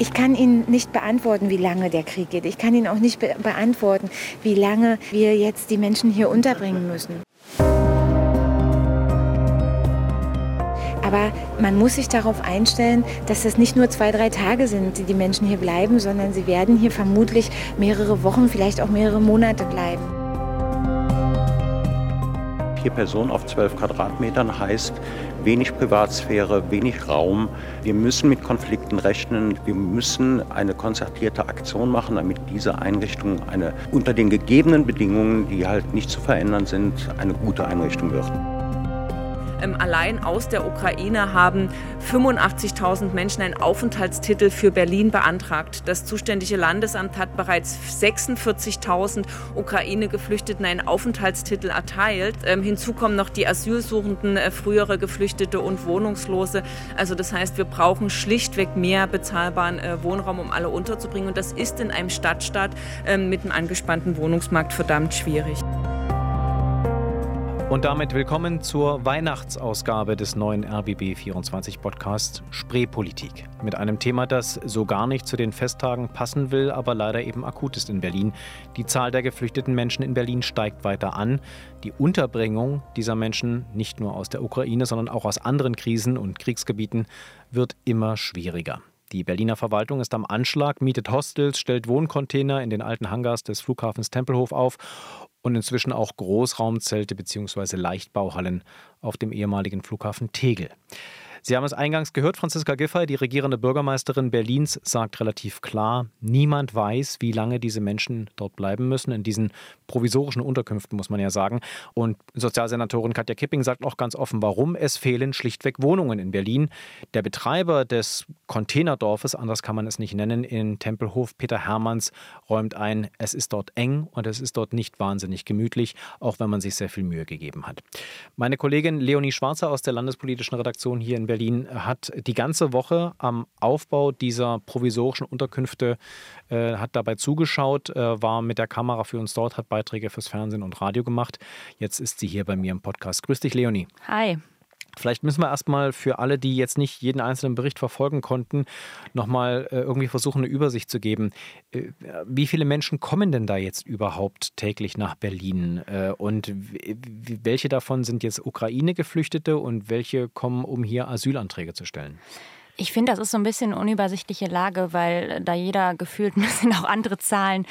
Ich kann Ihnen nicht beantworten, wie lange der Krieg geht. Ich kann Ihnen auch nicht be beantworten, wie lange wir jetzt die Menschen hier unterbringen müssen. Aber man muss sich darauf einstellen, dass das nicht nur zwei, drei Tage sind, die die Menschen hier bleiben, sondern sie werden hier vermutlich mehrere Wochen, vielleicht auch mehrere Monate bleiben. Vier Personen auf zwölf Quadratmetern heißt wenig Privatsphäre, wenig Raum. Wir müssen mit Konflikten rechnen. Wir müssen eine konzertierte Aktion machen, damit diese Einrichtung eine unter den gegebenen Bedingungen, die halt nicht zu verändern sind, eine gute Einrichtung wird. Ähm, allein aus der Ukraine haben 85.000 Menschen einen Aufenthaltstitel für Berlin beantragt. Das zuständige Landesamt hat bereits 46.000 Ukraine-Geflüchteten einen Aufenthaltstitel erteilt. Ähm, hinzu kommen noch die Asylsuchenden, äh, frühere Geflüchtete und Wohnungslose. Also das heißt, wir brauchen schlichtweg mehr bezahlbaren äh, Wohnraum, um alle unterzubringen. Und das ist in einem Stadtstaat äh, mit einem angespannten Wohnungsmarkt verdammt schwierig. Und damit willkommen zur Weihnachtsausgabe des neuen RBB 24 Podcasts Spreepolitik. Mit einem Thema, das so gar nicht zu den Festtagen passen will, aber leider eben akut ist in Berlin. Die Zahl der geflüchteten Menschen in Berlin steigt weiter an. Die Unterbringung dieser Menschen, nicht nur aus der Ukraine, sondern auch aus anderen Krisen und Kriegsgebieten, wird immer schwieriger. Die Berliner Verwaltung ist am Anschlag, mietet Hostels, stellt Wohncontainer in den alten Hangars des Flughafens Tempelhof auf und inzwischen auch Großraumzelte bzw. Leichtbauhallen auf dem ehemaligen Flughafen Tegel. Sie haben es eingangs gehört, Franziska Giffey, die regierende Bürgermeisterin Berlins, sagt relativ klar, niemand weiß, wie lange diese Menschen dort bleiben müssen, in diesen provisorischen Unterkünften, muss man ja sagen. Und Sozialsenatorin Katja Kipping sagt auch ganz offen, warum es fehlen schlichtweg Wohnungen in Berlin. Der Betreiber des Containerdorfes, anders kann man es nicht nennen, in Tempelhof, Peter Hermanns, räumt ein, es ist dort eng und es ist dort nicht wahnsinnig gemütlich, auch wenn man sich sehr viel Mühe gegeben hat. Meine Kollegin Leonie Schwarzer aus der landespolitischen Redaktion hier in Berlin hat die ganze Woche am Aufbau dieser provisorischen Unterkünfte äh, hat dabei zugeschaut, äh, war mit der Kamera für uns dort, hat Beiträge fürs Fernsehen und Radio gemacht. Jetzt ist sie hier bei mir im Podcast. Grüß dich, Leonie. Hi. Vielleicht müssen wir erstmal für alle, die jetzt nicht jeden einzelnen Bericht verfolgen konnten, nochmal äh, irgendwie versuchen, eine Übersicht zu geben. Äh, wie viele Menschen kommen denn da jetzt überhaupt täglich nach Berlin? Äh, und welche davon sind jetzt Ukraine-Geflüchtete und welche kommen, um hier Asylanträge zu stellen? Ich finde, das ist so ein bisschen unübersichtliche Lage, weil da jeder gefühlt ein bisschen auch andere Zahlen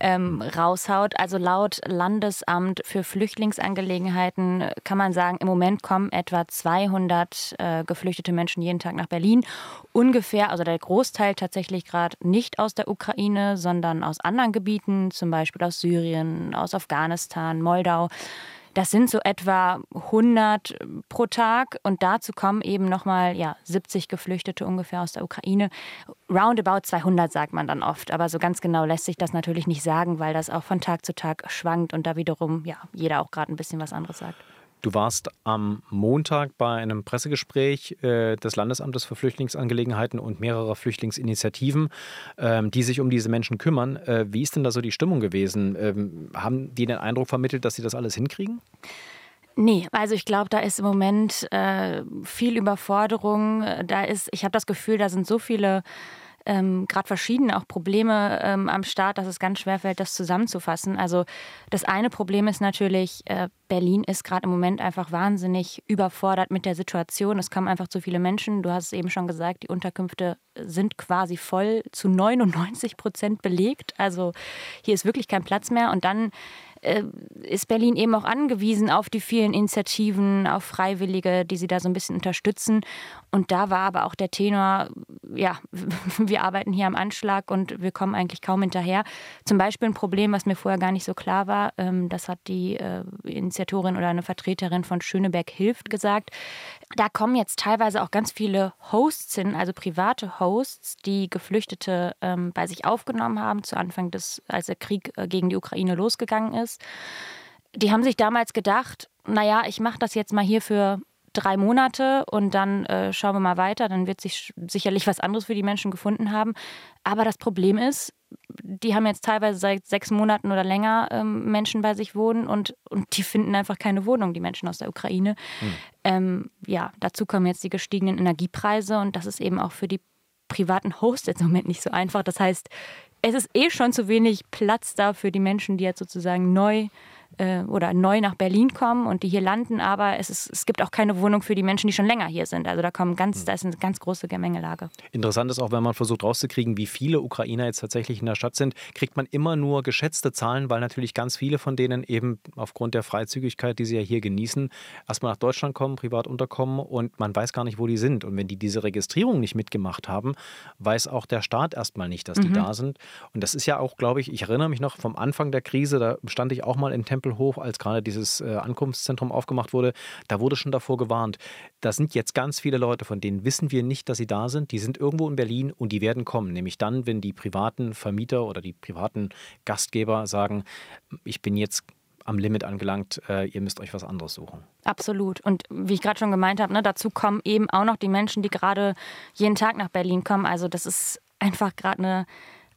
ähm, raushaut. Also laut Landesamt für Flüchtlingsangelegenheiten kann man sagen, im Moment kommen etwa 200 äh, geflüchtete Menschen jeden Tag nach Berlin. Ungefähr, also der Großteil tatsächlich gerade nicht aus der Ukraine, sondern aus anderen Gebieten, zum Beispiel aus Syrien, aus Afghanistan, Moldau. Das sind so etwa 100 pro Tag und dazu kommen eben nochmal ja, 70 Geflüchtete ungefähr aus der Ukraine. Roundabout 200 sagt man dann oft, aber so ganz genau lässt sich das natürlich nicht sagen, weil das auch von Tag zu Tag schwankt und da wiederum ja, jeder auch gerade ein bisschen was anderes sagt. Du warst am Montag bei einem Pressegespräch äh, des Landesamtes für Flüchtlingsangelegenheiten und mehrerer Flüchtlingsinitiativen, ähm, die sich um diese Menschen kümmern. Äh, wie ist denn da so die Stimmung gewesen? Ähm, haben die den Eindruck vermittelt, dass sie das alles hinkriegen? Nee, also ich glaube, da ist im Moment äh, viel Überforderung. Da ist, ich habe das Gefühl, da sind so viele ähm, gerade verschiedene auch Probleme ähm, am Start, dass es ganz schwer fällt, das zusammenzufassen. Also das eine Problem ist natürlich, äh, Berlin ist gerade im Moment einfach wahnsinnig überfordert mit der Situation. Es kommen einfach zu viele Menschen. Du hast es eben schon gesagt, die Unterkünfte sind quasi voll zu 99 Prozent belegt. Also hier ist wirklich kein Platz mehr. Und dann ist Berlin eben auch angewiesen auf die vielen Initiativen, auf Freiwillige, die sie da so ein bisschen unterstützen. Und da war aber auch der Tenor, ja, wir arbeiten hier am Anschlag und wir kommen eigentlich kaum hinterher. Zum Beispiel ein Problem, was mir vorher gar nicht so klar war, ähm, das hat die äh, Initiatorin oder eine Vertreterin von Schöneberg Hilft gesagt. Da kommen jetzt teilweise auch ganz viele Hosts hin, also private Hosts, die Geflüchtete ähm, bei sich aufgenommen haben zu Anfang des, als der Krieg äh, gegen die Ukraine losgegangen ist. Die haben sich damals gedacht, naja, ich mache das jetzt mal hier für drei Monate und dann äh, schauen wir mal weiter. Dann wird sich sicherlich was anderes für die Menschen gefunden haben. Aber das Problem ist, die haben jetzt teilweise seit sechs Monaten oder länger ähm, Menschen bei sich wohnen und, und die finden einfach keine Wohnung, die Menschen aus der Ukraine. Hm. Ähm, ja, dazu kommen jetzt die gestiegenen Energiepreise und das ist eben auch für die privaten Host jetzt im Moment nicht so einfach. Das heißt, es ist eh schon zu wenig Platz da für die Menschen, die jetzt sozusagen neu äh, oder neu nach Berlin kommen und die hier landen, aber es, ist, es gibt auch keine Wohnung für die Menschen, die schon länger hier sind. Also da kommen ganz, hm. da ist eine ganz große Gemengelage. Interessant ist auch, wenn man versucht rauszukriegen, wie viele Ukrainer jetzt tatsächlich in der Stadt sind, kriegt man immer nur geschätzte Zahlen, weil natürlich ganz viele von denen eben aufgrund der Freizügigkeit, die sie ja hier genießen, erstmal nach Deutschland kommen, privat unterkommen und man weiß gar nicht, wo die sind. Und wenn die diese Registrierung nicht mitgemacht haben, weiß auch der Staat erstmal nicht, dass die mhm. da sind. Und das ist ja auch, glaube ich, ich erinnere mich noch vom Anfang der Krise, da stand ich auch mal in Tempel Tempelhof, als gerade dieses äh, Ankunftszentrum aufgemacht wurde, da wurde schon davor gewarnt. Da sind jetzt ganz viele Leute, von denen wissen wir nicht, dass sie da sind. Die sind irgendwo in Berlin und die werden kommen. Nämlich dann, wenn die privaten Vermieter oder die privaten Gastgeber sagen, ich bin jetzt am Limit angelangt, äh, ihr müsst euch was anderes suchen. Absolut. Und wie ich gerade schon gemeint habe, ne, dazu kommen eben auch noch die Menschen, die gerade jeden Tag nach Berlin kommen. Also das ist einfach gerade eine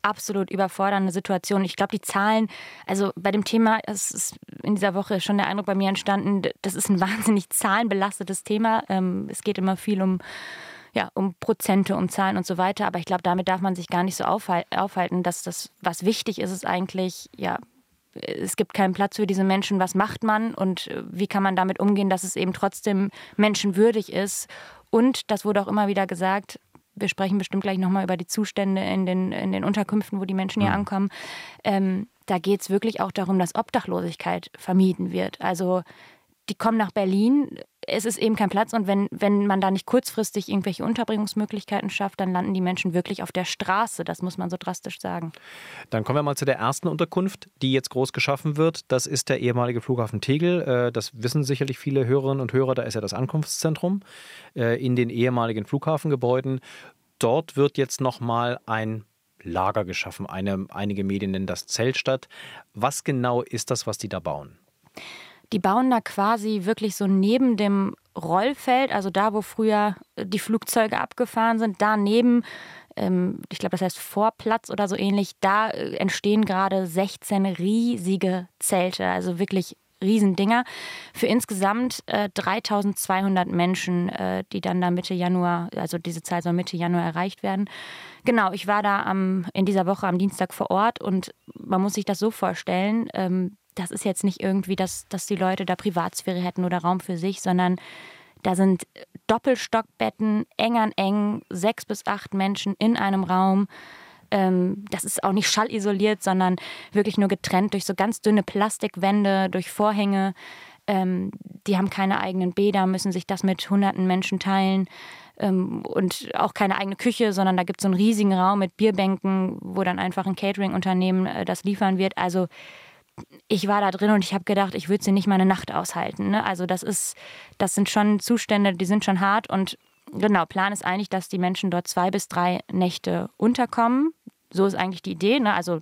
absolut überfordernde Situation. Ich glaube, die Zahlen, also bei dem Thema, es ist in dieser Woche schon der Eindruck bei mir entstanden, das ist ein wahnsinnig zahlenbelastetes Thema. Ähm, es geht immer viel um ja, um Prozente, um Zahlen und so weiter. Aber ich glaube, damit darf man sich gar nicht so aufhalten, dass das, was wichtig ist, ist eigentlich, ja, es gibt keinen Platz für diese Menschen. Was macht man und wie kann man damit umgehen, dass es eben trotzdem menschenwürdig ist? Und, das wurde auch immer wieder gesagt, wir sprechen bestimmt gleich nochmal über die Zustände in den, in den Unterkünften, wo die Menschen hier mhm. ankommen. Ähm, da geht es wirklich auch darum, dass Obdachlosigkeit vermieden wird. Also die kommen nach Berlin, es ist eben kein Platz und wenn, wenn man da nicht kurzfristig irgendwelche Unterbringungsmöglichkeiten schafft, dann landen die Menschen wirklich auf der Straße, das muss man so drastisch sagen. Dann kommen wir mal zu der ersten Unterkunft, die jetzt groß geschaffen wird. Das ist der ehemalige Flughafen Tegel. Äh, das wissen sicherlich viele Hörerinnen und Hörer, da ist ja das Ankunftszentrum äh, in den ehemaligen Flughafengebäuden. Dort wird jetzt nochmal ein Lager geschaffen. Eine, einige Medien nennen das Zeltstadt. Was genau ist das, was die da bauen? Die bauen da quasi wirklich so neben dem Rollfeld, also da, wo früher die Flugzeuge abgefahren sind, daneben, ähm, ich glaube, das heißt Vorplatz oder so ähnlich, da äh, entstehen gerade 16 riesige Zelte, also wirklich Riesendinger. Für insgesamt äh, 3200 Menschen, äh, die dann da Mitte Januar, also diese Zahl soll Mitte Januar erreicht werden. Genau, ich war da am, in dieser Woche am Dienstag vor Ort und man muss sich das so vorstellen, ähm, das ist jetzt nicht irgendwie, dass, dass die Leute da Privatsphäre hätten oder Raum für sich, sondern da sind Doppelstockbetten, eng an eng, sechs bis acht Menschen in einem Raum. Ähm, das ist auch nicht schallisoliert, sondern wirklich nur getrennt durch so ganz dünne Plastikwände, durch Vorhänge. Ähm, die haben keine eigenen Bäder, müssen sich das mit hunderten Menschen teilen ähm, und auch keine eigene Küche, sondern da gibt es so einen riesigen Raum mit Bierbänken, wo dann einfach ein Catering-Unternehmen äh, das liefern wird. Also ich war da drin und ich habe gedacht, ich würde sie nicht mal eine Nacht aushalten. Ne? Also das ist, das sind schon Zustände, die sind schon hart und genau, Plan ist eigentlich, dass die Menschen dort zwei bis drei Nächte unterkommen. So ist eigentlich die Idee. Ne? Also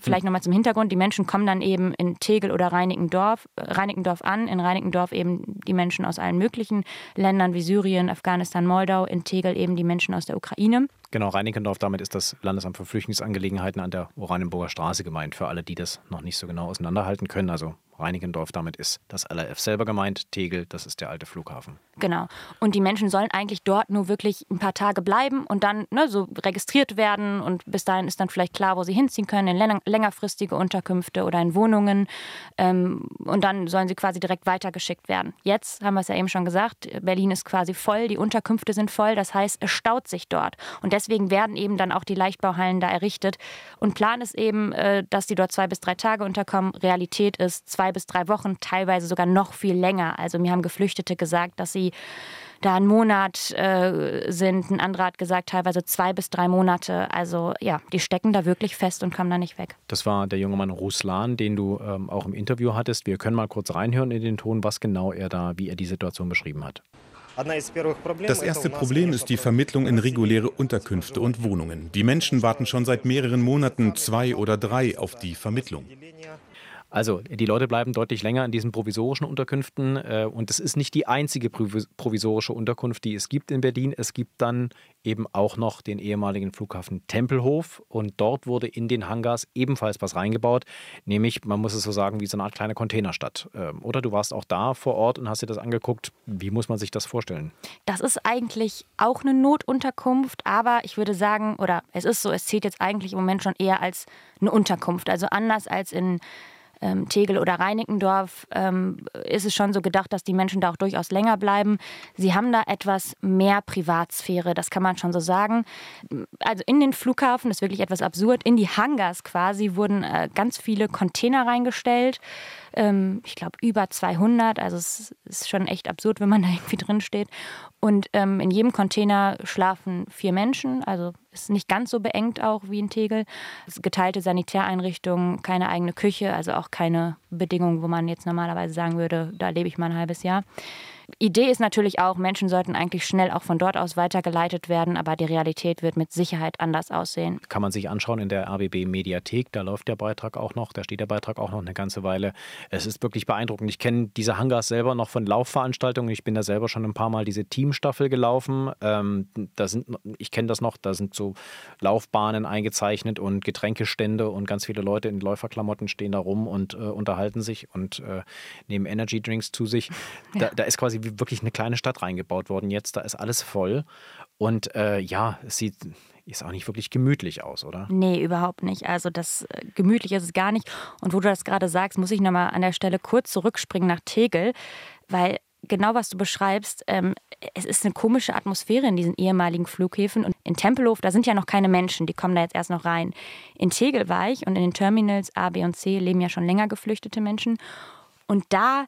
Vielleicht nochmal zum Hintergrund. Die Menschen kommen dann eben in Tegel oder Reinickendorf, äh, Reinickendorf an. In Reinickendorf eben die Menschen aus allen möglichen Ländern wie Syrien, Afghanistan, Moldau. In Tegel eben die Menschen aus der Ukraine. Genau, Reinickendorf, damit ist das Landesamt für Flüchtlingsangelegenheiten an der Oranienburger Straße gemeint, für alle, die das noch nicht so genau auseinanderhalten können. Also Reinickendorf, damit ist das LRF selber gemeint. Tegel, das ist der alte Flughafen. Genau. Und die Menschen sollen eigentlich dort nur wirklich ein paar Tage bleiben und dann ne, so registriert werden. Und bis dahin ist dann vielleicht klar, wo sie hinziehen können, in längerfristige Unterkünfte oder in Wohnungen. Ähm, und dann sollen sie quasi direkt weitergeschickt werden. Jetzt haben wir es ja eben schon gesagt, Berlin ist quasi voll, die Unterkünfte sind voll. Das heißt, es staut sich dort. Und deswegen werden eben dann auch die Leichtbauhallen da errichtet. Und Plan ist eben, äh, dass die dort zwei bis drei Tage unterkommen. Realität ist zwei bis drei Wochen, teilweise sogar noch viel länger. Also mir haben Geflüchtete gesagt, dass sie da einen Monat äh, sind. Ein anderer hat gesagt, teilweise zwei bis drei Monate. Also ja, die stecken da wirklich fest und kommen da nicht weg. Das war der junge Mann Ruslan, den du ähm, auch im Interview hattest. Wir können mal kurz reinhören in den Ton, was genau er da, wie er die Situation beschrieben hat. Das erste Problem ist die Vermittlung in reguläre Unterkünfte und Wohnungen. Die Menschen warten schon seit mehreren Monaten, zwei oder drei, auf die Vermittlung. Also die Leute bleiben deutlich länger in diesen provisorischen Unterkünften äh, und es ist nicht die einzige provisorische Unterkunft, die es gibt in Berlin. Es gibt dann eben auch noch den ehemaligen Flughafen Tempelhof und dort wurde in den Hangars ebenfalls was reingebaut, nämlich, man muss es so sagen, wie so eine Art kleine Containerstadt. Ähm, oder du warst auch da vor Ort und hast dir das angeguckt. Wie muss man sich das vorstellen? Das ist eigentlich auch eine Notunterkunft, aber ich würde sagen, oder es ist so, es zählt jetzt eigentlich im Moment schon eher als eine Unterkunft. Also anders als in ähm, Tegel oder Reinickendorf ähm, ist es schon so gedacht, dass die Menschen da auch durchaus länger bleiben. Sie haben da etwas mehr Privatsphäre, das kann man schon so sagen. Also in den Flughafen, das ist wirklich etwas absurd, in die Hangars quasi wurden äh, ganz viele Container reingestellt. Ähm, ich glaube über 200, also es ist schon echt absurd, wenn man da irgendwie drin steht. Und ähm, in jedem Container schlafen vier Menschen, also ist nicht ganz so beengt auch wie in Tegel. Geteilte Sanitäreinrichtungen, keine eigene Küche, also auch keine Bedingungen, wo man jetzt normalerweise sagen würde, da lebe ich mal ein halbes Jahr. Idee ist natürlich auch, Menschen sollten eigentlich schnell auch von dort aus weitergeleitet werden, aber die Realität wird mit Sicherheit anders aussehen. Kann man sich anschauen in der RBB Mediathek, da läuft der Beitrag auch noch, da steht der Beitrag auch noch eine ganze Weile. Es ist wirklich beeindruckend. Ich kenne diese Hangars selber noch von Laufveranstaltungen. Ich bin da selber schon ein paar Mal diese Teamstaffel gelaufen. Ähm, da sind, ich kenne das noch, da sind so Laufbahnen eingezeichnet und Getränkestände und ganz viele Leute in Läuferklamotten stehen da rum und äh, unterhalten sich und äh, nehmen Energy Drinks zu sich. Da, ja. da ist quasi wirklich eine kleine Stadt reingebaut worden jetzt. Da ist alles voll. Und äh, ja, es sieht ist auch nicht wirklich gemütlich aus, oder? Nee, überhaupt nicht. Also das äh, gemütlich ist es gar nicht. Und wo du das gerade sagst, muss ich nochmal an der Stelle kurz zurückspringen nach Tegel, weil genau was du beschreibst, ähm, es ist eine komische Atmosphäre in diesen ehemaligen Flughäfen. Und in Tempelhof, da sind ja noch keine Menschen, die kommen da jetzt erst noch rein. In Tegel war ich und in den Terminals A, B und C leben ja schon länger geflüchtete Menschen. Und da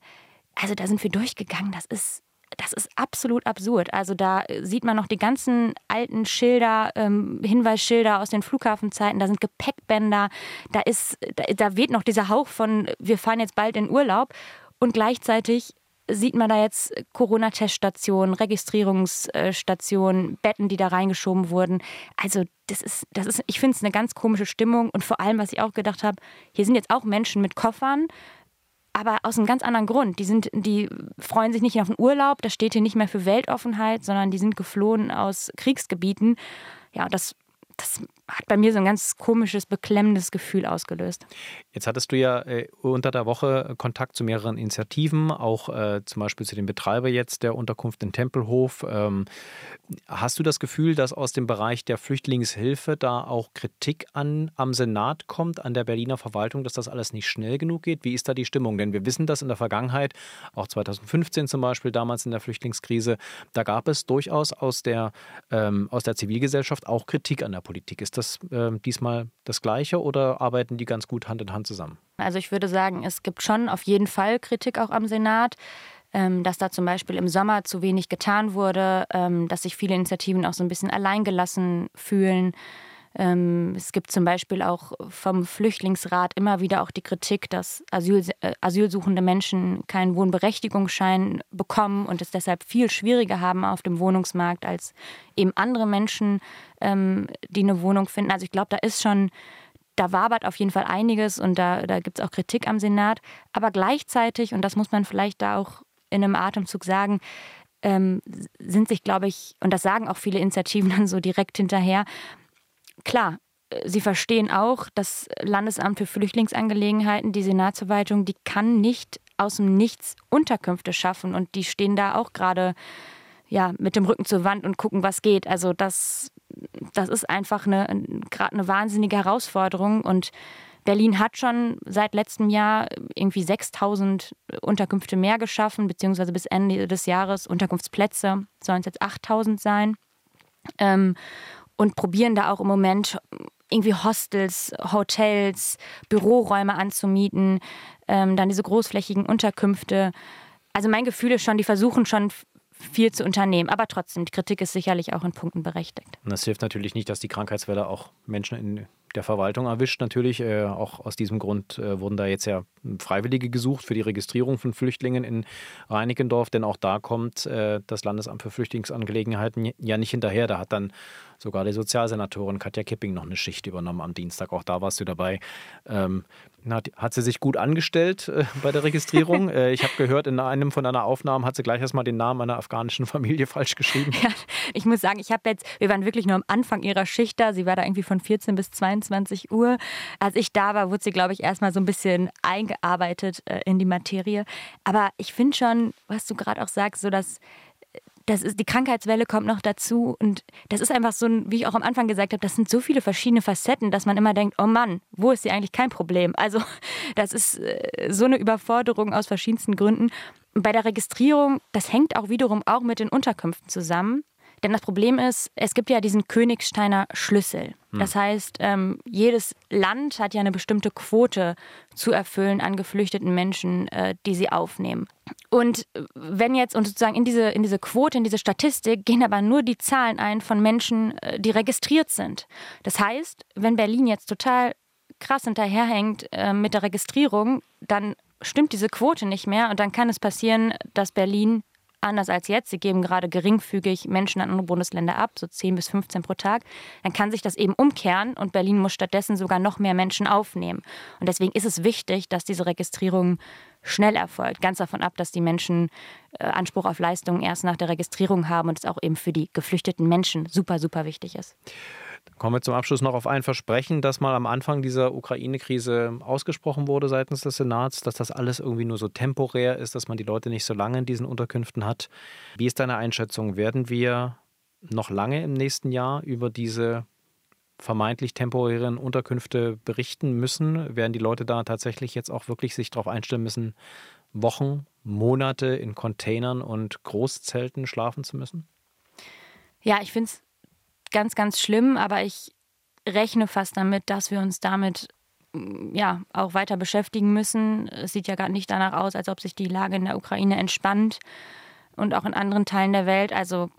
also da sind wir durchgegangen. Das ist das ist absolut absurd. Also da sieht man noch die ganzen alten Schilder, ähm, Hinweisschilder aus den Flughafenzeiten. Da sind Gepäckbänder. Da ist, da, da weht noch dieser Hauch von, wir fahren jetzt bald in Urlaub. Und gleichzeitig sieht man da jetzt Corona-Teststationen, Registrierungsstationen, Betten, die da reingeschoben wurden. Also das ist, das ist, ich finde es eine ganz komische Stimmung. Und vor allem, was ich auch gedacht habe, hier sind jetzt auch Menschen mit Koffern aber aus einem ganz anderen Grund. Die, sind, die freuen sich nicht auf den Urlaub, das steht hier nicht mehr für Weltoffenheit, sondern die sind geflohen aus Kriegsgebieten. Ja, das das hat bei mir so ein ganz komisches, beklemmendes Gefühl ausgelöst. Jetzt hattest du ja äh, unter der Woche Kontakt zu mehreren Initiativen, auch äh, zum Beispiel zu dem Betreiber jetzt der Unterkunft in Tempelhof. Ähm, hast du das Gefühl, dass aus dem Bereich der Flüchtlingshilfe da auch Kritik an, am Senat kommt, an der Berliner Verwaltung, dass das alles nicht schnell genug geht? Wie ist da die Stimmung? Denn wir wissen dass in der Vergangenheit, auch 2015 zum Beispiel, damals in der Flüchtlingskrise, da gab es durchaus aus der, ähm, aus der Zivilgesellschaft auch Kritik an der Politik. Ist das äh, diesmal das Gleiche oder arbeiten die ganz gut Hand in Hand zusammen? Also ich würde sagen, es gibt schon auf jeden Fall Kritik auch am Senat ähm, dass da zum Beispiel im Sommer zu wenig getan wurde, ähm, dass sich viele Initiativen auch so ein bisschen alleingelassen fühlen. Ähm, es gibt zum Beispiel auch vom Flüchtlingsrat immer wieder auch die Kritik, dass Asyl, äh, asylsuchende Menschen keinen Wohnberechtigungsschein bekommen und es deshalb viel schwieriger haben auf dem Wohnungsmarkt als eben andere Menschen, ähm, die eine Wohnung finden. Also ich glaube, da ist schon, da wabert auf jeden Fall einiges und da, da gibt es auch Kritik am Senat. Aber gleichzeitig, und das muss man vielleicht da auch in einem Atemzug sagen, ähm, sind sich, glaube ich, und das sagen auch viele Initiativen dann so direkt hinterher, klar, Sie verstehen auch, das Landesamt für Flüchtlingsangelegenheiten, die Senatsverwaltung, die kann nicht aus dem Nichts Unterkünfte schaffen und die stehen da auch gerade ja, mit dem Rücken zur Wand und gucken, was geht. Also das, das ist einfach eine, gerade eine wahnsinnige Herausforderung und Berlin hat schon seit letztem Jahr irgendwie 6000 Unterkünfte mehr geschaffen, beziehungsweise bis Ende des Jahres Unterkunftsplätze sollen es jetzt 8000 sein. Ähm, und probieren da auch im Moment irgendwie Hostels, Hotels, Büroräume anzumieten, ähm, dann diese großflächigen Unterkünfte. Also mein Gefühl ist schon, die versuchen schon viel zu unternehmen. Aber trotzdem, die Kritik ist sicherlich auch in Punkten berechtigt. Und das hilft natürlich nicht, dass die Krankheitswelle auch Menschen in der Verwaltung erwischt natürlich. Äh, auch aus diesem Grund äh, wurden da jetzt ja Freiwillige gesucht für die Registrierung von Flüchtlingen in Reinickendorf, denn auch da kommt äh, das Landesamt für Flüchtlingsangelegenheiten ja nicht hinterher. Da hat dann sogar die Sozialsenatorin Katja Kipping noch eine Schicht übernommen am Dienstag. Auch da warst du dabei. Ähm, hat, hat, sie sich gut angestellt äh, bei der Registrierung. äh, ich habe gehört, in einem von deiner Aufnahmen hat sie gleich erstmal den Namen einer afghanischen Familie falsch geschrieben. Ja, ich muss sagen, ich habe jetzt, wir waren wirklich nur am Anfang ihrer Schicht da. Sie war da irgendwie von 14 bis 22 Uhr. Als ich da war, wurde sie, glaube ich, erstmal so ein bisschen eingearbeitet äh, in die Materie. Aber ich finde schon, was du gerade auch sagst, so dass das ist, die Krankheitswelle kommt noch dazu und das ist einfach so, wie ich auch am Anfang gesagt habe, das sind so viele verschiedene Facetten, dass man immer denkt, oh Mann, wo ist sie eigentlich kein Problem? Also das ist äh, so eine Überforderung aus verschiedensten Gründen. Bei der Registrierung, das hängt auch wiederum auch mit den Unterkünften zusammen. Denn das Problem ist, es gibt ja diesen Königsteiner Schlüssel. Hm. Das heißt, ähm, jedes Land hat ja eine bestimmte Quote zu erfüllen an geflüchteten Menschen, äh, die sie aufnehmen. Und wenn jetzt, und sozusagen in diese, in diese Quote, in diese Statistik, gehen aber nur die Zahlen ein von Menschen, äh, die registriert sind. Das heißt, wenn Berlin jetzt total krass hinterherhängt äh, mit der Registrierung, dann stimmt diese Quote nicht mehr und dann kann es passieren, dass Berlin anders als jetzt, sie geben gerade geringfügig Menschen an andere Bundesländer ab, so 10 bis 15 pro Tag, dann kann sich das eben umkehren und Berlin muss stattdessen sogar noch mehr Menschen aufnehmen. Und deswegen ist es wichtig, dass diese Registrierung schnell erfolgt. Ganz davon ab, dass die Menschen äh, Anspruch auf Leistungen erst nach der Registrierung haben und es auch eben für die geflüchteten Menschen super, super wichtig ist. Kommen wir zum Abschluss noch auf ein Versprechen, das mal am Anfang dieser Ukraine-Krise ausgesprochen wurde seitens des Senats, dass das alles irgendwie nur so temporär ist, dass man die Leute nicht so lange in diesen Unterkünften hat. Wie ist deine Einschätzung? Werden wir noch lange im nächsten Jahr über diese vermeintlich temporären Unterkünfte berichten müssen? Werden die Leute da tatsächlich jetzt auch wirklich sich darauf einstellen müssen, Wochen, Monate in Containern und Großzelten schlafen zu müssen? Ja, ich finde es ganz, ganz schlimm, aber ich rechne fast damit, dass wir uns damit mm, ja auch weiter beschäftigen müssen. Es sieht ja gar nicht danach aus, als ob sich die Lage in der Ukraine entspannt und auch in anderen Teilen der Welt. Also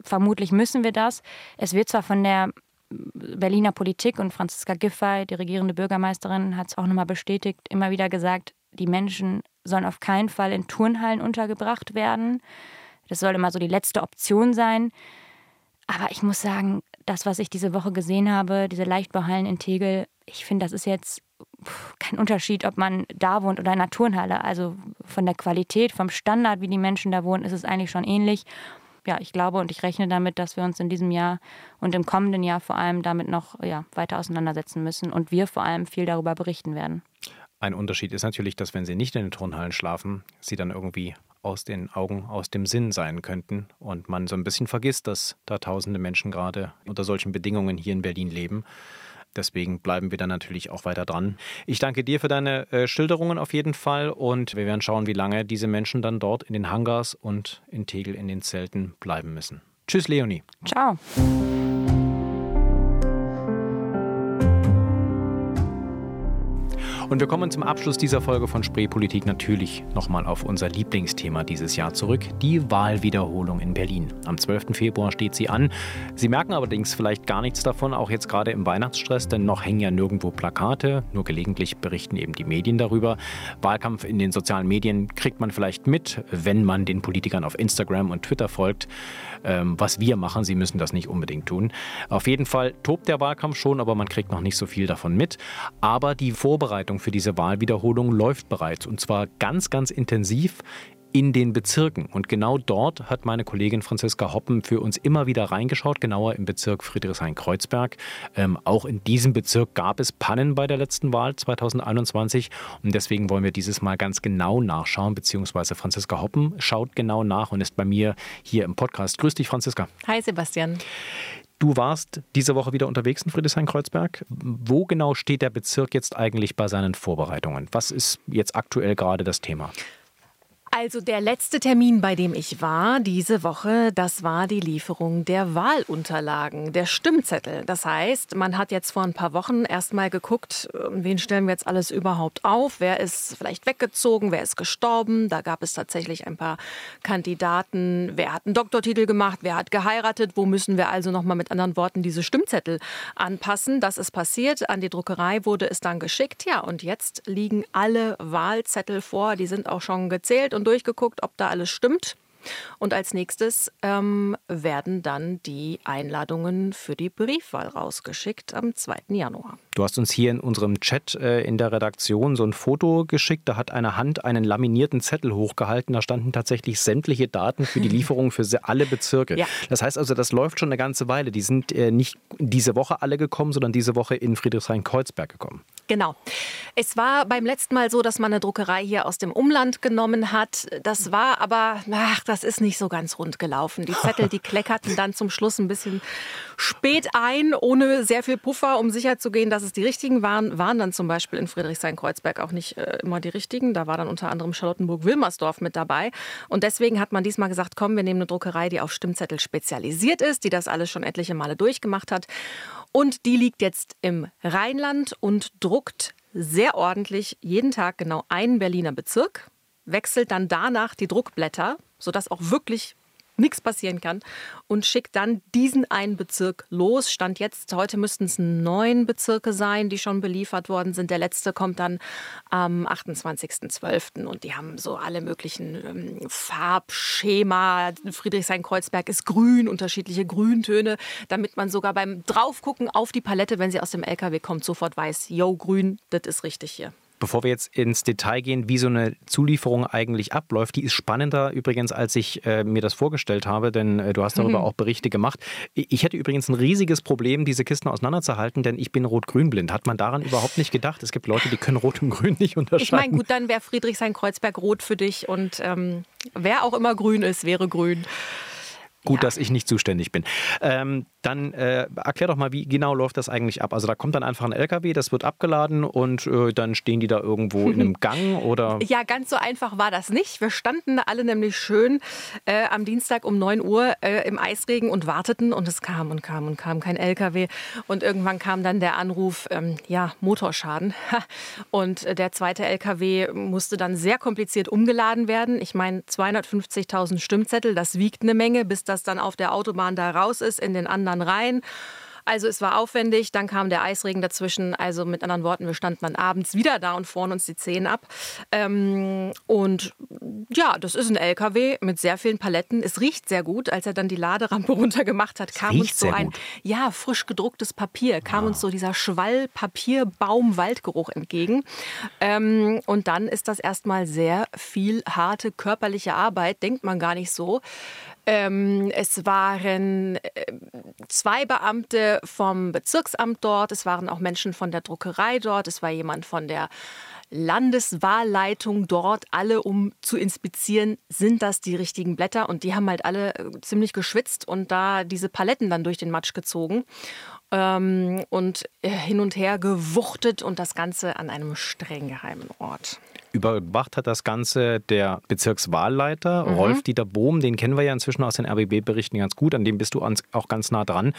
vermutlich müssen wir das. Es wird zwar von der Berliner Politik und Franziska Giffey, die regierende Bürgermeisterin, hat es auch nochmal bestätigt, immer wieder gesagt, die Menschen sollen auf keinen Fall in Turnhallen untergebracht werden. Das soll immer so die letzte Option sein. Aber ich muss sagen, das, was ich diese Woche gesehen habe, diese Leichtbauhallen in Tegel, ich finde, das ist jetzt kein Unterschied, ob man da wohnt oder in einer Turnhalle. Also von der Qualität, vom Standard, wie die Menschen da wohnen, ist es eigentlich schon ähnlich. Ja, ich glaube und ich rechne damit, dass wir uns in diesem Jahr und im kommenden Jahr vor allem damit noch ja, weiter auseinandersetzen müssen und wir vor allem viel darüber berichten werden. Ein Unterschied ist natürlich, dass wenn sie nicht in den Turnhallen schlafen, sie dann irgendwie aus den Augen, aus dem Sinn sein könnten und man so ein bisschen vergisst, dass da tausende Menschen gerade unter solchen Bedingungen hier in Berlin leben. Deswegen bleiben wir da natürlich auch weiter dran. Ich danke dir für deine äh, Schilderungen auf jeden Fall und wir werden schauen, wie lange diese Menschen dann dort in den Hangars und in Tegel in den Zelten bleiben müssen. Tschüss, Leonie. Ciao. Und wir kommen zum Abschluss dieser Folge von Spreepolitik natürlich nochmal auf unser Lieblingsthema dieses Jahr zurück, die Wahlwiederholung in Berlin. Am 12. Februar steht sie an. Sie merken allerdings vielleicht gar nichts davon, auch jetzt gerade im Weihnachtsstress, denn noch hängen ja nirgendwo Plakate, nur gelegentlich berichten eben die Medien darüber. Wahlkampf in den sozialen Medien kriegt man vielleicht mit, wenn man den Politikern auf Instagram und Twitter folgt. Ähm, was wir machen, sie müssen das nicht unbedingt tun. Auf jeden Fall tobt der Wahlkampf schon, aber man kriegt noch nicht so viel davon mit. Aber die Vorbereitung für diese Wahlwiederholung läuft bereits und zwar ganz, ganz intensiv in den Bezirken. Und genau dort hat meine Kollegin Franziska Hoppen für uns immer wieder reingeschaut, genauer im Bezirk Friedrichshain-Kreuzberg. Ähm, auch in diesem Bezirk gab es Pannen bei der letzten Wahl 2021 und deswegen wollen wir dieses Mal ganz genau nachschauen, beziehungsweise Franziska Hoppen schaut genau nach und ist bei mir hier im Podcast. Grüß dich, Franziska. Hi, Sebastian. Du warst diese Woche wieder unterwegs in Friedrichshain-Kreuzberg. Wo genau steht der Bezirk jetzt eigentlich bei seinen Vorbereitungen? Was ist jetzt aktuell gerade das Thema? Also der letzte Termin, bei dem ich war diese Woche, das war die Lieferung der Wahlunterlagen, der Stimmzettel. Das heißt, man hat jetzt vor ein paar Wochen erst mal geguckt, wen stellen wir jetzt alles überhaupt auf, wer ist vielleicht weggezogen, wer ist gestorben. Da gab es tatsächlich ein paar Kandidaten, wer hat einen Doktortitel gemacht, wer hat geheiratet, wo müssen wir also noch mal mit anderen Worten diese Stimmzettel anpassen. Das ist passiert, an die Druckerei wurde es dann geschickt. Ja, und jetzt liegen alle Wahlzettel vor, die sind auch schon gezählt und durchgeguckt, ob da alles stimmt. Und als nächstes ähm, werden dann die Einladungen für die Briefwahl rausgeschickt am 2. Januar. Du hast uns hier in unserem Chat äh, in der Redaktion so ein Foto geschickt. Da hat eine Hand einen laminierten Zettel hochgehalten. Da standen tatsächlich sämtliche Daten für die Lieferung für alle Bezirke. Ja. Das heißt also, das läuft schon eine ganze Weile. Die sind äh, nicht diese Woche alle gekommen, sondern diese Woche in Friedrichshain-Kreuzberg gekommen. Genau. Es war beim letzten Mal so, dass man eine Druckerei hier aus dem Umland genommen hat. Das war aber, ach, das ist nicht so ganz rund gelaufen. Die Zettel, die kleckerten dann zum Schluss ein bisschen spät ein, ohne sehr viel Puffer, um sicherzugehen, dass es die richtigen waren. Waren dann zum Beispiel in Friedrichshain-Kreuzberg auch nicht äh, immer die richtigen. Da war dann unter anderem Charlottenburg-Wilmersdorf mit dabei. Und deswegen hat man diesmal gesagt, komm, wir nehmen eine Druckerei, die auf Stimmzettel spezialisiert ist, die das alles schon etliche Male durchgemacht hat. Und die liegt jetzt im Rheinland und druckt sehr ordentlich jeden Tag genau einen Berliner Bezirk, wechselt dann danach die Druckblätter, sodass auch wirklich nichts passieren kann und schickt dann diesen einen Bezirk los. Stand jetzt, heute müssten es neun Bezirke sein, die schon beliefert worden sind. Der letzte kommt dann am 28.12. und die haben so alle möglichen ähm, Farbschema. Friedrichshain-Kreuzberg ist grün, unterschiedliche Grüntöne, damit man sogar beim Draufgucken auf die Palette, wenn sie aus dem LKW kommt, sofort weiß, yo, grün, das ist richtig hier. Bevor wir jetzt ins Detail gehen, wie so eine Zulieferung eigentlich abläuft, die ist spannender übrigens, als ich äh, mir das vorgestellt habe, denn äh, du hast darüber mhm. auch Berichte gemacht. Ich hätte übrigens ein riesiges Problem, diese Kisten auseinanderzuhalten, denn ich bin rot-grün blind. Hat man daran überhaupt nicht gedacht? Es gibt Leute, die können rot und grün nicht unterscheiden. Ich meine, gut, dann wäre Friedrichshain-Kreuzberg rot für dich und ähm, wer auch immer grün ist, wäre grün. Gut, ja. dass ich nicht zuständig bin. Ähm, dann äh, erklär doch mal, wie genau läuft das eigentlich ab? Also da kommt dann einfach ein LKW, das wird abgeladen und äh, dann stehen die da irgendwo in einem Gang oder? Ja, ganz so einfach war das nicht. Wir standen alle nämlich schön äh, am Dienstag um 9 Uhr äh, im Eisregen und warteten und es kam und kam und kam kein LKW und irgendwann kam dann der Anruf, ähm, ja, Motorschaden und äh, der zweite LKW musste dann sehr kompliziert umgeladen werden. Ich meine, 250.000 Stimmzettel, das wiegt eine Menge, bis das dann auf der Autobahn da raus ist in den anderen Reihen. Also es war aufwendig, dann kam der Eisregen dazwischen. Also mit anderen Worten, wir standen dann abends wieder da und fuhren uns die Zehen ab. Ähm, und ja, das ist ein LKW mit sehr vielen Paletten. Es riecht sehr gut. Als er dann die Laderampe runtergemacht hat, kam uns so ein gut. ja frisch gedrucktes Papier, kam wow. uns so dieser Schwall Papier Baum Waldgeruch entgegen. Ähm, und dann ist das erstmal sehr viel harte körperliche Arbeit, denkt man gar nicht so. Ähm, es waren äh, zwei Beamte vom Bezirksamt dort, es waren auch Menschen von der Druckerei dort, es war jemand von der Landeswahlleitung dort, alle um zu inspizieren, sind das die richtigen Blätter? Und die haben halt alle äh, ziemlich geschwitzt und da diese Paletten dann durch den Matsch gezogen ähm, und äh, hin und her gewuchtet und das Ganze an einem streng geheimen Ort. Überwacht hat das Ganze der Bezirkswahlleiter mhm. Rolf Dieter Bohm. Den kennen wir ja inzwischen aus den RBB-Berichten ganz gut. An dem bist du auch ganz nah dran.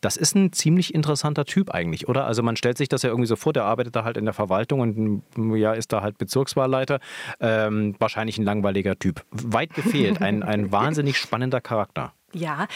Das ist ein ziemlich interessanter Typ eigentlich, oder? Also man stellt sich das ja irgendwie so vor, der arbeitet da halt in der Verwaltung und ja, ist da halt Bezirkswahlleiter. Ähm, wahrscheinlich ein langweiliger Typ. Weit gefehlt. Ein, ein wahnsinnig spannender Charakter. Ja,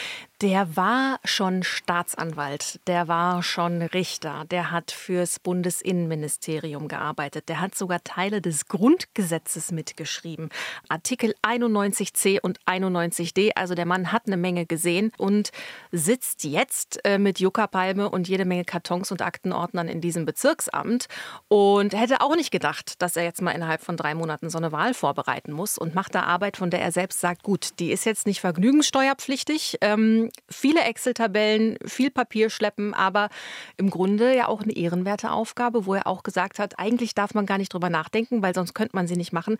der war schon Staatsanwalt, der war schon Richter, der hat fürs Bundesinnenministerium gearbeitet, der hat sogar Teile des Grundgesetzes mitgeschrieben. Artikel 91c und 91d, also der Mann hat eine Menge gesehen und sitzt jetzt äh, mit Juckerpalme und jede Menge Kartons und Aktenordnern in diesem Bezirksamt und hätte auch nicht gedacht, dass er jetzt mal innerhalb von drei Monaten so eine Wahl vorbereiten muss und macht da Arbeit, von der er selbst sagt, gut, die ist jetzt nicht vergnügenssteuerpflichtig. Ähm, viele Excel-Tabellen, viel Papier schleppen, aber im Grunde ja auch eine ehrenwerte Aufgabe, wo er auch gesagt hat, eigentlich darf man gar nicht drüber nachdenken, weil sonst könnte man sie nicht machen.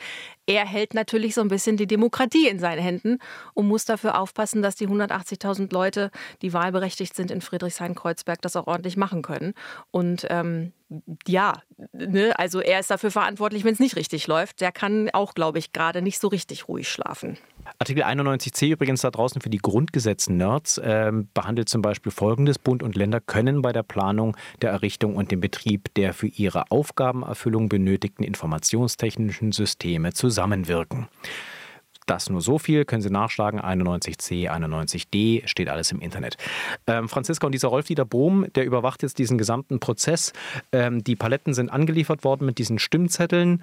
Er hält natürlich so ein bisschen die Demokratie in seinen Händen und muss dafür aufpassen, dass die 180.000 Leute, die wahlberechtigt sind in Friedrichshain-Kreuzberg, das auch ordentlich machen können. Und ähm, ja, ne, also er ist dafür verantwortlich, wenn es nicht richtig läuft. Der kann auch, glaube ich, gerade nicht so richtig ruhig schlafen. Artikel 91c übrigens da draußen für die Grundgesetz-Nerds äh, behandelt zum Beispiel folgendes. Bund und Länder können bei der Planung, der Errichtung und dem Betrieb der für ihre Aufgabenerfüllung benötigten informationstechnischen Systeme zusammenwirken. Das nur so viel, können Sie nachschlagen. 91c, 91d, steht alles im Internet. Ähm, Franziska und dieser Rolf-Dieter Bohm, der überwacht jetzt diesen gesamten Prozess. Ähm, die Paletten sind angeliefert worden mit diesen Stimmzetteln.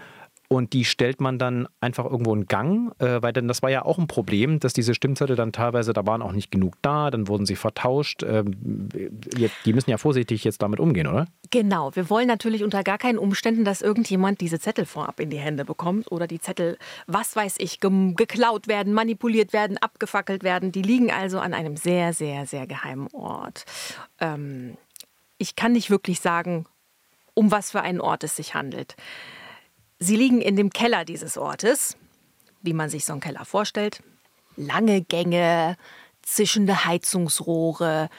Und die stellt man dann einfach irgendwo in Gang, äh, weil dann das war ja auch ein Problem, dass diese Stimmzettel dann teilweise, da waren auch nicht genug da, dann wurden sie vertauscht. Ähm, die müssen ja vorsichtig jetzt damit umgehen, oder? Genau, wir wollen natürlich unter gar keinen Umständen, dass irgendjemand diese Zettel vorab in die Hände bekommt oder die Zettel, was weiß ich, geklaut werden, manipuliert werden, abgefackelt werden. Die liegen also an einem sehr, sehr, sehr geheimen Ort. Ähm, ich kann nicht wirklich sagen, um was für einen Ort es sich handelt. Sie liegen in dem Keller dieses Ortes, wie man sich so einen Keller vorstellt. Lange Gänge, zischende Heizungsrohre,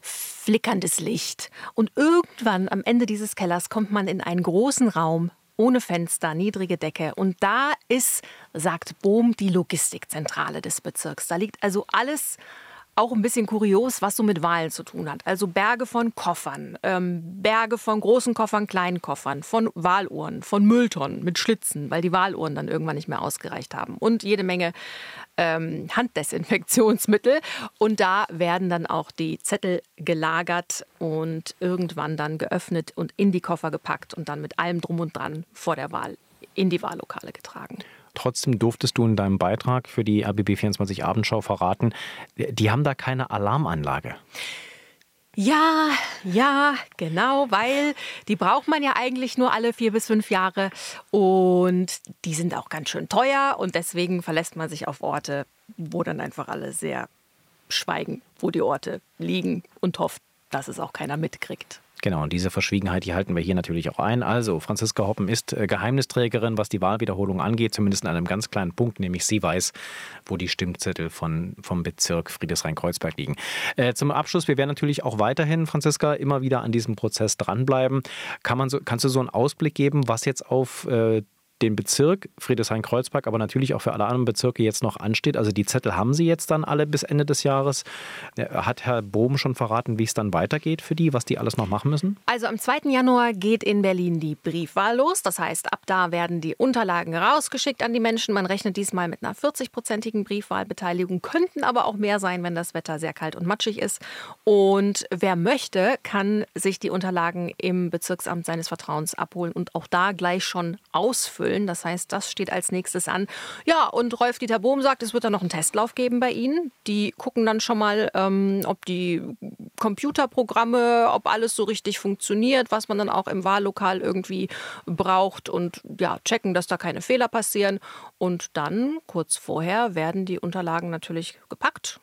flickerndes Licht. Und irgendwann am Ende dieses Kellers kommt man in einen großen Raum ohne Fenster, niedrige Decke. Und da ist, sagt Bohm, die Logistikzentrale des Bezirks. Da liegt also alles auch ein bisschen kurios, was so mit Wahlen zu tun hat. Also Berge von Koffern, ähm, Berge von großen Koffern, kleinen Koffern, von Wahluhren, von Mülltonnen mit Schlitzen, weil die Wahluhren dann irgendwann nicht mehr ausgereicht haben. Und jede Menge ähm, Handdesinfektionsmittel. Und da werden dann auch die Zettel gelagert und irgendwann dann geöffnet und in die Koffer gepackt und dann mit allem drum und dran vor der Wahl in die Wahllokale getragen. Trotzdem durftest du in deinem Beitrag für die RBB24 Abendschau verraten, die haben da keine Alarmanlage. Ja, ja, genau, weil die braucht man ja eigentlich nur alle vier bis fünf Jahre und die sind auch ganz schön teuer und deswegen verlässt man sich auf Orte, wo dann einfach alle sehr schweigen, wo die Orte liegen und hofft, dass es auch keiner mitkriegt. Genau, und diese Verschwiegenheit, die halten wir hier natürlich auch ein. Also, Franziska Hoppen ist äh, Geheimnisträgerin, was die Wahlwiederholung angeht, zumindest in einem ganz kleinen Punkt, nämlich sie weiß, wo die Stimmzettel von, vom Bezirk Friedrichshain-Kreuzberg liegen. Äh, zum Abschluss, wir werden natürlich auch weiterhin, Franziska, immer wieder an diesem Prozess dranbleiben. Kann man so, kannst du so einen Ausblick geben, was jetzt auf äh, den Bezirk Friedrichshain-Kreuzberg, aber natürlich auch für alle anderen Bezirke jetzt noch ansteht. Also die Zettel haben Sie jetzt dann alle bis Ende des Jahres. Hat Herr Bohm schon verraten, wie es dann weitergeht für die, was die alles noch machen müssen? Also am 2. Januar geht in Berlin die Briefwahl los. Das heißt, ab da werden die Unterlagen rausgeschickt an die Menschen. Man rechnet diesmal mit einer 40-prozentigen Briefwahlbeteiligung, könnten aber auch mehr sein, wenn das Wetter sehr kalt und matschig ist. Und wer möchte, kann sich die Unterlagen im Bezirksamt seines Vertrauens abholen und auch da gleich schon ausfüllen erfüllen. Das heißt, das steht als nächstes an. Ja, und Rolf-Dieter Bohm sagt, es wird dann noch einen Testlauf geben bei Ihnen. Die gucken dann schon mal, ähm, ob die Computerprogramme, ob alles so richtig funktioniert, was man dann auch im Wahllokal irgendwie braucht und ja, checken, dass da keine Fehler passieren. Und dann, kurz vorher, werden die Unterlagen natürlich gepackt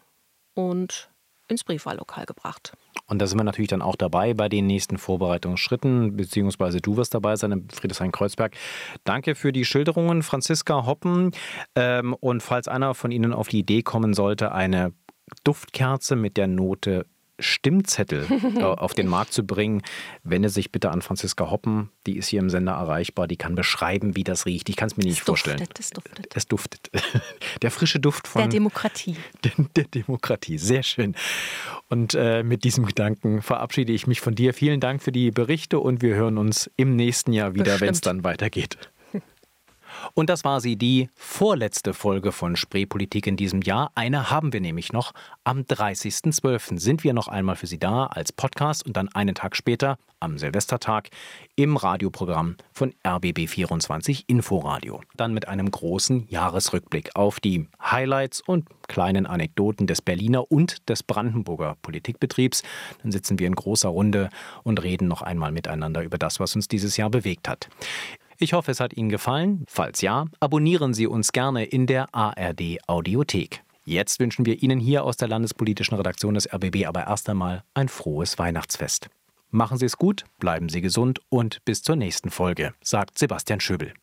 und ins Briefwahllokal gebracht. Und da sind wir natürlich dann auch dabei bei den nächsten Vorbereitungsschritten, beziehungsweise du wirst dabei sein in Friedrichshain-Kreuzberg. Danke für die Schilderungen, Franziska Hoppen. Ähm, und falls einer von Ihnen auf die Idee kommen sollte, eine Duftkerze mit der Note Stimmzettel auf den Markt zu bringen, wende sich bitte an Franziska Hoppen. Die ist hier im Sender erreichbar. Die kann beschreiben, wie das riecht. Ich kann es mir nicht es vorstellen. Duftet, es duftet. Es duftet. Der frische Duft von. Der Demokratie. Der, der Demokratie. Sehr schön. Und äh, mit diesem Gedanken verabschiede ich mich von dir. Vielen Dank für die Berichte und wir hören uns im nächsten Jahr wieder, wenn es dann weitergeht. Und das war sie, die vorletzte Folge von Spreepolitik in diesem Jahr. Eine haben wir nämlich noch. Am 30.12. sind wir noch einmal für Sie da als Podcast und dann einen Tag später, am Silvestertag, im Radioprogramm von RBB24 Inforadio. Dann mit einem großen Jahresrückblick auf die Highlights und kleinen Anekdoten des Berliner und des Brandenburger Politikbetriebs. Dann sitzen wir in großer Runde und reden noch einmal miteinander über das, was uns dieses Jahr bewegt hat. Ich hoffe, es hat Ihnen gefallen. Falls ja, abonnieren Sie uns gerne in der ARD Audiothek. Jetzt wünschen wir Ihnen hier aus der landespolitischen Redaktion des RBB aber erst einmal ein frohes Weihnachtsfest. Machen Sie es gut, bleiben Sie gesund und bis zur nächsten Folge, sagt Sebastian Schöbel.